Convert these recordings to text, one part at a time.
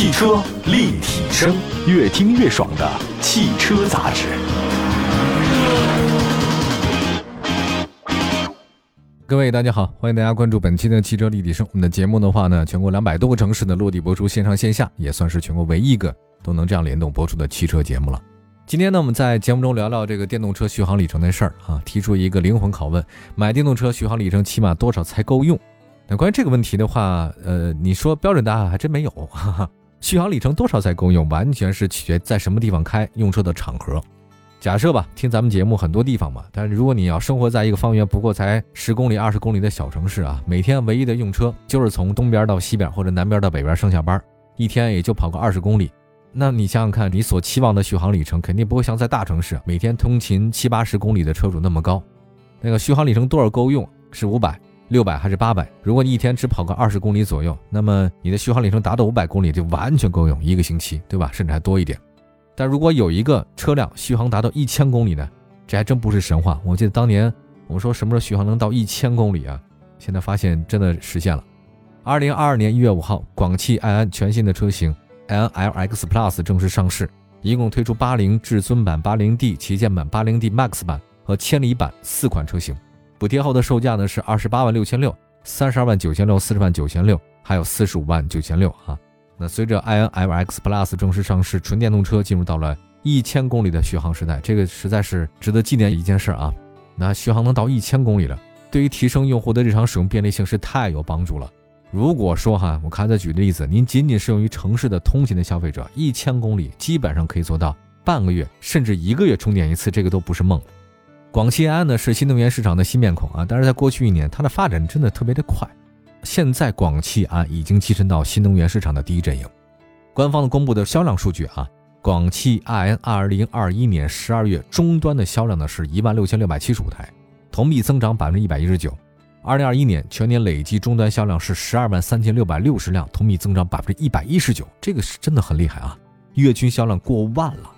汽车立体声，越听越爽的汽车杂志。各位大家好，欢迎大家关注本期的汽车立体声。我们的节目的话呢，全国两百多个城市的落地播出，线上线下，也算是全国唯一一个都能这样联动播出的汽车节目了。今天呢，我们在节目中聊聊这个电动车续航里程的事儿啊，提出一个灵魂拷问：买电动车续航里程起码多少才够用？那关于这个问题的话，呃，你说标准答案还真没有。哈哈，续航里程多少才够用，完全是取决在什么地方开，用车的场合。假设吧，听咱们节目很多地方嘛，但是如果你要生活在一个方圆不过才十公里、二十公里的小城市啊，每天唯一的用车就是从东边到西边或者南边到北边上下班，一天也就跑个二十公里，那你想想看，你所期望的续航里程肯定不会像在大城市每天通勤七八十公里的车主那么高。那个续航里程多少够用？是五百、六百还是八百？如果你一天只跑个二十公里左右，那么你的续航里程达到五百公里就完全够用一个星期，对吧？甚至还多一点。但如果有一个车辆续航达到一千公里呢？这还真不是神话。我记得当年我们说什么时候续航能到一千公里啊？现在发现真的实现了。二零二二年一月五号，广汽埃安全新的车型埃安 LX Plus 正式上市，一共推出八零至尊版、八零 D 旗舰版、八零 D Max 版和千里版四款车型。补贴后的售价呢是二十八万六千六、三十二万九千六、四十万九千六，还有四十五万九千六啊。那随着 i n l x Plus 正式上市，纯电动车进入到了一千公里的续航时代，这个实在是值得纪念一件事啊！那续航能到一千公里了，对于提升用户的日常使用便利性是太有帮助了。如果说哈，我看再举例子，您仅仅适用于城市的通勤的消费者，一千公里基本上可以做到半个月甚至一个月充电一次，这个都不是梦。广汽埃安呢是新能源市场的新面孔啊，但是在过去一年，它的发展真的特别的快。现在广汽啊已经跻身到新能源市场的第一阵营。官方公布的销量数据啊，广汽埃安二零二一年十二月终端的销量呢是一万六千六百七十五台，同比增长百分之一百一十九。二零二一年全年累计终端销量是十二万三千六百六十辆，同比增长百分之一百一十九，这个是真的很厉害啊！月均销量过万了。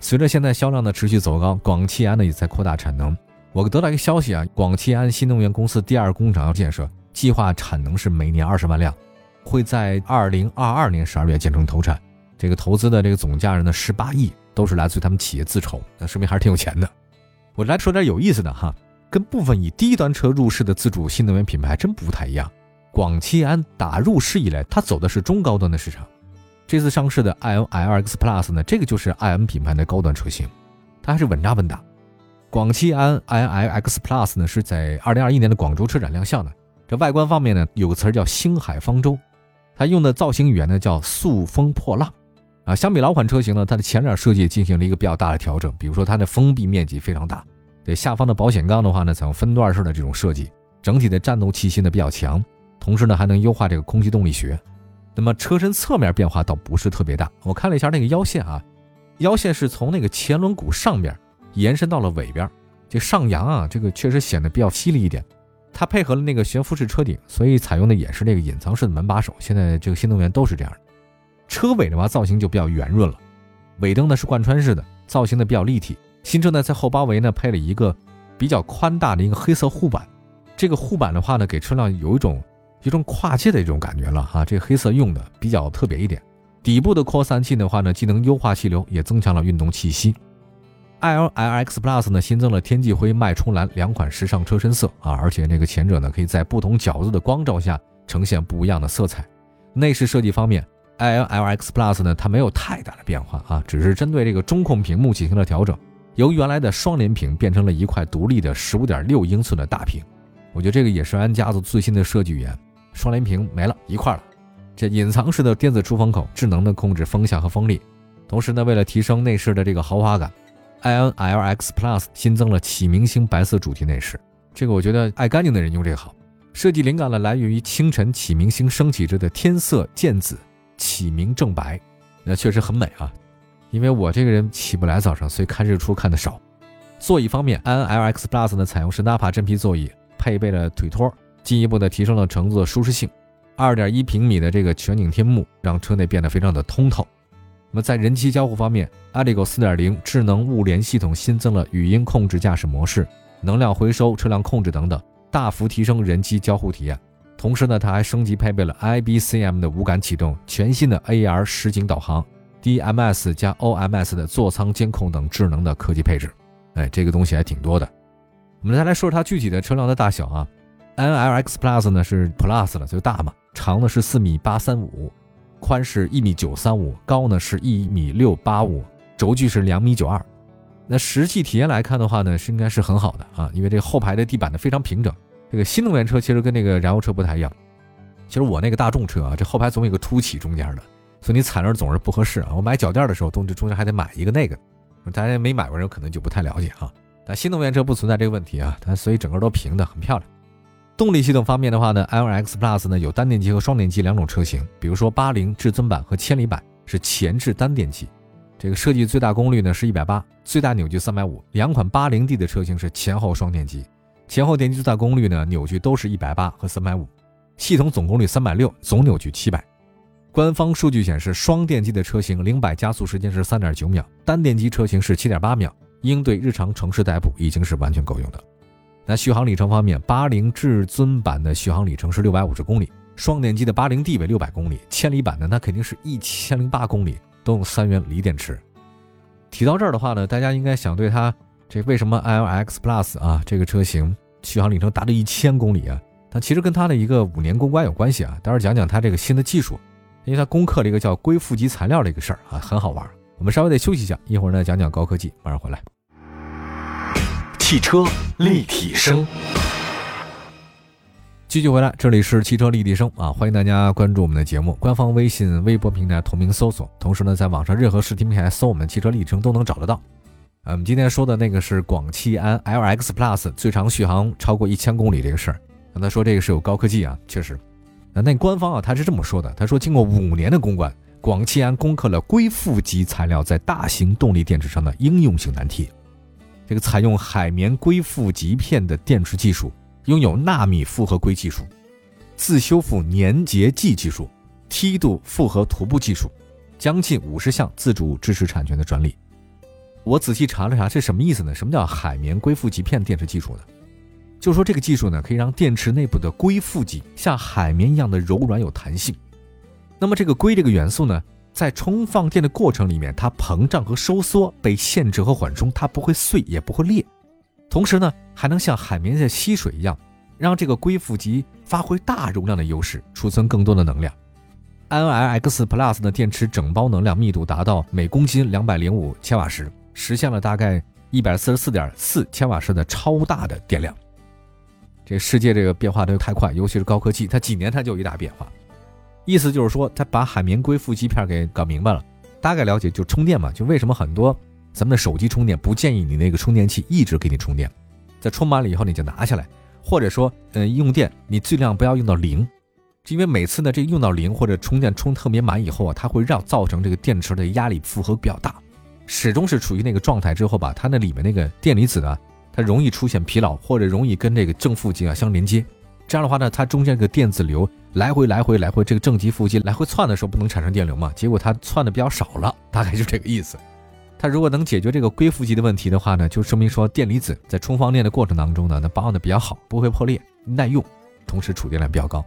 随着现在销量的持续走高，广汽安呢也在扩大产能。我得到一个消息啊，广汽安新能源公司第二工厂要建设。计划产能是每年二十万辆，会在二零二二年十二月建成投产。这个投资的这个总价值呢十八亿，都是来自于他们企业自筹，那说明还是挺有钱的。我来说点有意思的哈，跟部分以低端车入市的自主新能源品牌真不太一样。广汽安打入市以来，它走的是中高端的市场。这次上市的 iN LX Plus 呢，这个就是 iN 品牌的高端车型，它还是稳扎稳打。广汽安 iN LX Plus 呢，是在二零二一年的广州车展亮相的。这外观方面呢，有个词儿叫“星海方舟”，它用的造型语言呢叫“速风破浪”，啊，相比老款车型呢，它的前脸设计进行了一个比较大的调整，比如说它的封闭面积非常大，对下方的保险杠的话呢，采用分段式的这种设计，整体的战斗气息呢比较强，同时呢还能优化这个空气动力学。那么车身侧面变化倒不是特别大，我看了一下那个腰线啊，腰线是从那个前轮毂上边延伸到了尾边，这上扬啊，这个确实显得比较犀利一点。它配合了那个悬浮式车顶，所以采用的也是那个隐藏式的门把手。现在这个新能源都是这样的。车尾的话造型就比较圆润了，尾灯呢是贯穿式的，造型呢比较立体。新车呢在后包围呢配了一个比较宽大的一个黑色护板，这个护板的话呢给车辆有一种一种跨界的一种感觉了哈。这黑色用的比较特别一点。底部的扩散器的话呢，既能优化气流，也增强了运动气息。i l l x Plus 呢新增了天际灰、脉冲蓝两款时尚车身色啊，而且这个前者呢可以在不同角度的光照下呈现不一样的色彩。内饰设计方面 i l l x Plus 呢它没有太大的变化啊，只是针对这个中控屏幕进行了调整，由原来的双联屏变成了一块独立的十五点六英寸的大屏。我觉得这个也是安家族最新的设计语言，双联屏没了一块了。这隐藏式的电子出风口，智能的控制风向和风力，同时呢为了提升内饰的这个豪华感。i n l x Plus 新增了启明星白色主题内饰，这个我觉得爱干净的人用这个好。设计灵感呢来源于清晨启明星升起着的天色渐紫，启明正白，那确实很美啊。因为我这个人起不来早上，所以看日出看的少。座椅方面 i n l x Plus 呢采用是纳帕真皮座椅，配备了腿托，进一步的提升了乘坐舒适性。二点一平米的这个全景天幕让车内变得非常的通透。那么在人机交互方面，Aligo 4.0智能物联系统新增了语音控制驾驶模式、能量回收、车辆控制等等，大幅提升人机交互体验。同时呢，它还升级配备了 IBCM 的无感启动、全新的 AR 实景导航、DMS 加 OMS 的座舱监控等智能的科技配置。哎，这个东西还挺多的。我们再来说说它具体的车辆的大小啊。NLX Plus 呢是 Plus 了，就大嘛，长呢是四米八三五，宽是一米九三五，高呢是一米六八五，轴距是两米九二。那实际体验来看的话呢，是应该是很好的啊，因为这个后排的地板呢非常平整。这个新能源车其实跟那个燃油车不太一样。其实我那个大众车啊，这后排总有个凸起中间的，所以你踩那儿总是不合适啊。我买脚垫的时候，东这中间还得买一个那个。大家没买过人可能就不太了解哈。但新能源车不存在这个问题啊，它所以整个都平的，很漂亮。动力系统方面的话呢，L X Plus 呢有单电机和双电机两种车型，比如说八零至尊版和千里版是前置单电机，这个设计最大功率呢是一百八，最大扭矩三百五。两款八零 D 的车型是前后双电机，前后电机最大功率呢扭矩都是一百八和三百五，系统总功率三百六，总扭矩七百。官方数据显示，双电机的车型零百加速时间是三点九秒，单电机车型是七点八秒，应对日常城市代步已经是完全够用的。那续航里程方面，八零至尊版的续航里程是六百五十公里，双电机的八零 D 为六百公里，千里版的那肯定是一千零八公里，都用三元锂电池。提到这儿的话呢，大家应该想对它这为什么 LX Plus 啊这个车型续航里程达到一千公里啊？它其实跟它的一个五年公关有关系啊。待会儿讲讲它这个新的技术，因为它攻克了一个叫硅负极材料的一个事儿啊，很好玩。我们稍微得休息一下，一会儿呢讲讲高科技，马上回来。汽车立体声，继续回来，这里是汽车立体声啊！欢迎大家关注我们的节目，官方微信、微博平台同名搜索，同时呢，在网上任何视听平台搜我们汽车立体声都能找得到。我们今天说的那个是广汽安 LX Plus 最长续航超过一千公里这个事儿。刚才说这个是有高科技啊，确实。那那官方啊，他是这么说的，他说经过五年的攻关，广汽安攻克了硅负极材料在大型动力电池上的应用性难题。这个采用海绵硅负极片的电池技术，拥有纳米复合硅技术、自修复粘结剂技术、梯度复合涂布技术，将近五十项自主知识产权的专利。我仔细查了查，这什么意思呢？什么叫海绵硅负极片电池技术呢？就说这个技术呢，可以让电池内部的硅负极像海绵一样的柔软有弹性。那么这个硅这个元素呢？在充放电的过程里面，它膨胀和收缩被限制和缓冲，它不会碎也不会裂。同时呢，还能像海绵在吸水一样，让这个硅负极发挥大容量的优势，储存更多的能量。NLX Plus 的电池整包能量密度达到每公斤两百零五千瓦时，实现了大概一百四十四点四千瓦时的超大的电量。这世界这个变化的太快，尤其是高科技，它几年它就一大变化。意思就是说，他把海绵硅负极片给搞明白了。大概了解就充电嘛，就为什么很多咱们的手机充电不建议你那个充电器一直给你充电，在充满了以后你就拿下来，或者说，嗯，用电你尽量不要用到零，因为每次呢这用到零或者充电充特别满以后啊，它会让造成这个电池的压力负荷比较大，始终是处于那个状态之后吧，它那里面那个电离子呢，它容易出现疲劳或者容易跟这个正负极啊相连接。这样的话呢，它中间这个电子流来回来回来回，这个正极负极来回窜的时候不能产生电流嘛？结果它窜的比较少了，大概就这个意思。它如果能解决这个硅负极的问题的话呢，就说明说电离子在充放电的过程当中呢，那保养的比较好，不会破裂，耐用，同时储电量比较高。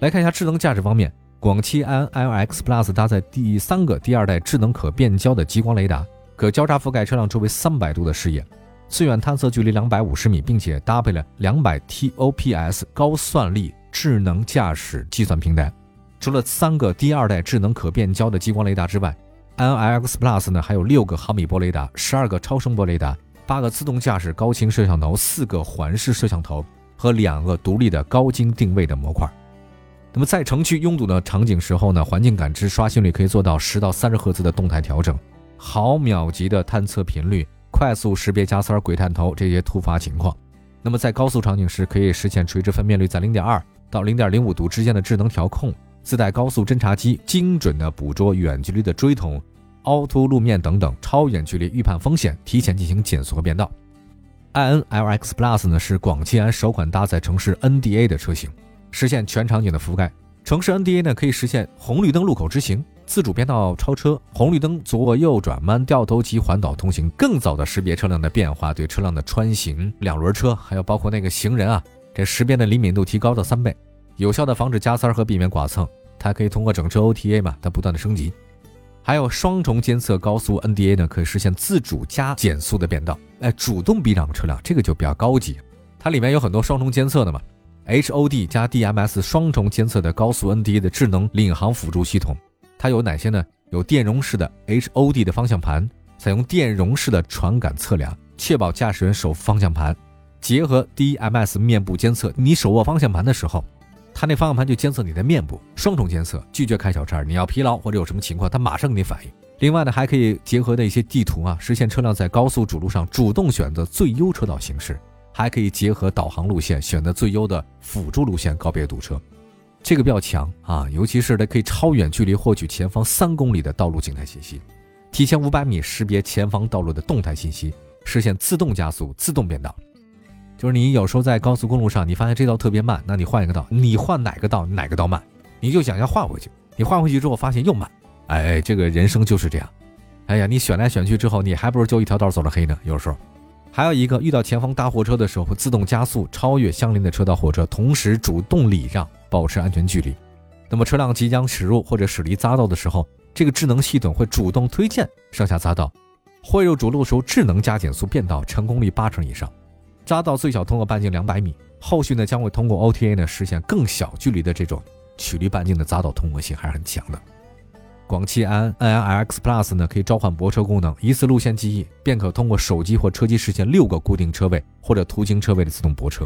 来看一下智能驾驶方面，广汽安 LX Plus 搭载第三个第二代智能可变焦的激光雷达，可交叉覆盖车辆周围三百度的视野。最远探测距离两百五十米，并且搭配了两百 TOPS 高算力智能驾驶计算平台。除了三个第二代智能可变焦的激光雷达之外，NIX Plus 呢还有六个毫米波雷达、十二个超声波雷达、八个自动驾驶高清摄像头、四个环视摄像头和两个独立的高精定位的模块。那么在城区拥堵的场景时候呢，环境感知刷新率可以做到十到三十赫兹的动态调整，毫秒级的探测频率。快速识别加塞儿、鬼探头这些突发情况，那么在高速场景时可以实现垂直分辨率在零点二到零点零五度之间的智能调控，自带高速侦察机，精准的捕捉远距离的追踪、凹凸路面等等，超远距离预判风险，提前进行减速和变道。iNLX Plus 呢是广汽安首款搭载城市 NDA 的车型，实现全场景的覆盖。城市 NDA 呢可以实现红绿灯路口直行。自主变道超车、红绿灯左右转弯、掉头及环岛通行，更早的识别车辆的变化，对车辆的穿行、两轮车，还有包括那个行人啊，这识别的灵敏度提高到三倍。有效的防止加塞儿和避免剐蹭。它可以通过整车 OTA 嘛，它不断的升级。还有双重监测高速 NDA 呢，可以实现自主加减速的变道，哎，主动避让车辆，这个就比较高级。它里面有很多双重监测的嘛，HOD 加 DMS 双重监测的高速 NDA 的智能领航辅助系统，它有哪些呢？有电容式的 HOD 的方向盘，采用电容式的传感测量，确保驾驶员手方向盘，结合 DMS 面部监测，你手握方向盘的时候。它那方向盘就监测你的面部，双重监测，拒绝开小差。你要疲劳或者有什么情况，它马上给你反应。另外呢，还可以结合的一些地图啊，实现车辆在高速主路上主动选择最优车道行驶，还可以结合导航路线选择最优的辅助路线，告别堵车。这个比较强啊，尤其是它可以超远距离获取前方三公里的道路静态信息，提前五百米识别前方道路的动态信息，实现自动加速、自动变道。就是你有时候在高速公路上，你发现这道特别慢，那你换一个道，你换哪个道，哪个道慢，你就想要换回去。你换回去之后发现又慢，哎，这个人生就是这样。哎呀，你选来选去之后，你还不如就一条道走了黑呢。有时候，还有一个遇到前方大货车的时候，会自动加速超越相邻的车道货车，同时主动礼让，保持安全距离。那么车辆即将驶入或者驶离匝道的时候，这个智能系统会主动推荐上下匝道，汇入主路时候智能加减速变道，成功率八成以上。匝道最小通过半径两百米，后续呢将会通过 OTA 呢实现更小距离的这种曲率半径的匝道通过性还是很强的。广汽安 NLX Plus 呢可以召唤泊车功能，一次路线记忆便可通过手机或车机实现六个固定车位或者途经车位的自动泊车，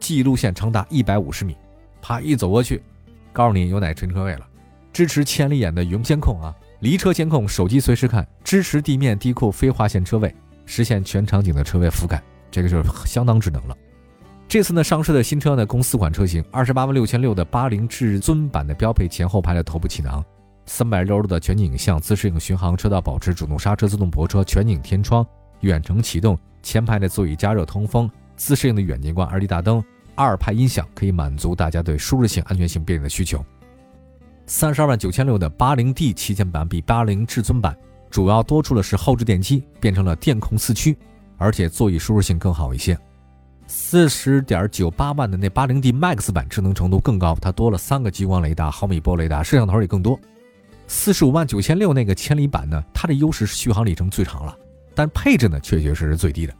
记忆路线长达一百五十米，啪一走过去，告诉你有哪停车位了。支持千里眼的云监控啊，离车监控，手机随时看，支持地面地库非划线车位，实现全场景的车位覆盖。这个就是相当智能了。这次呢上市的新车呢，共四款车型：二十八万六千六的八零至尊版的标配前后排的头部气囊，三百六十度的全景影像、自适应巡航、车道保持、主动刹车、自动泊车、全景天窗、远程启动、前排的座椅加热通风、自适应的远近光、LED 大灯、二排音响，可以满足大家对舒适性、安全性便利的需求。三十二万九千六的八零 D 旗舰版比八零至尊版主要多出的是后置电机，变成了电控四驱。而且座椅舒适性更好一些，四十点九八万的那八零 D Max 版智能程度更高，它多了三个激光雷达、毫米波雷达，摄像头也更多。四十五万九千六那个千里版呢，它的优势是续航里程最长了，但配置呢确确实实最低的，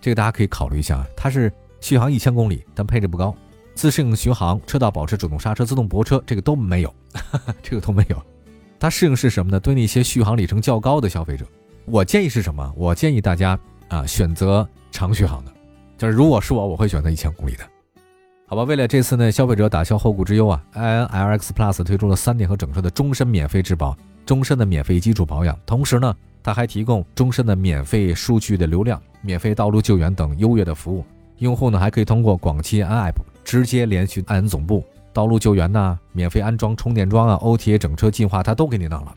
这个大家可以考虑一下啊。它是续航一千公里，但配置不高，自适应巡航、车道保持、主动刹车、自动泊车这个都没有，这个都没有。它适应是什么呢？对那些续航里程较高的消费者，我建议是什么？我建议大家。啊，选择长续航的，就是如果是我，我会选择一千公里的，好吧？为了这次呢，消费者打消后顾之忧啊，iNLX Plus 推出了三年和整车的终身免费质保，终身的免费基础保养，同时呢，它还提供终身的免费数据的流量、免费道路救援等优越的服务。用户呢，还可以通过广汽安 App 直接联系安总部，道路救援呐，免费安装充电桩啊，OTA 整车进化，它都给你弄了。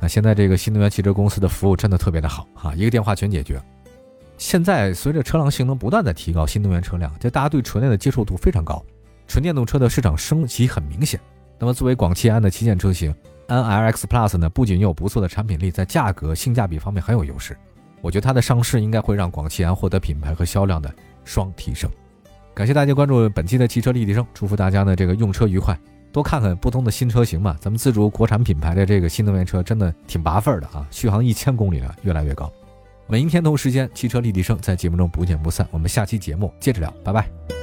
那现在这个新能源汽车公司的服务真的特别的好啊，一个电话全解决。现在随着车辆性能不断在提高，新能源车辆就大家对纯电的接受度非常高，纯电动车的市场升级很明显。那么作为广汽安的旗舰车型，安 LX Plus 呢，不仅有不错的产品力，在价格性价比方面很有优势。我觉得它的上市应该会让广汽安获得品牌和销量的双提升。感谢大家关注本期的汽车立体声，祝福大家呢这个用车愉快，多看看不同的新车型嘛。咱们自主国产品牌的这个新能源车真的挺拔份的啊，续航一千公里了，越来越高。明天同时间，汽车立体声在节目中不见不散。我们下期节目接着聊，拜拜。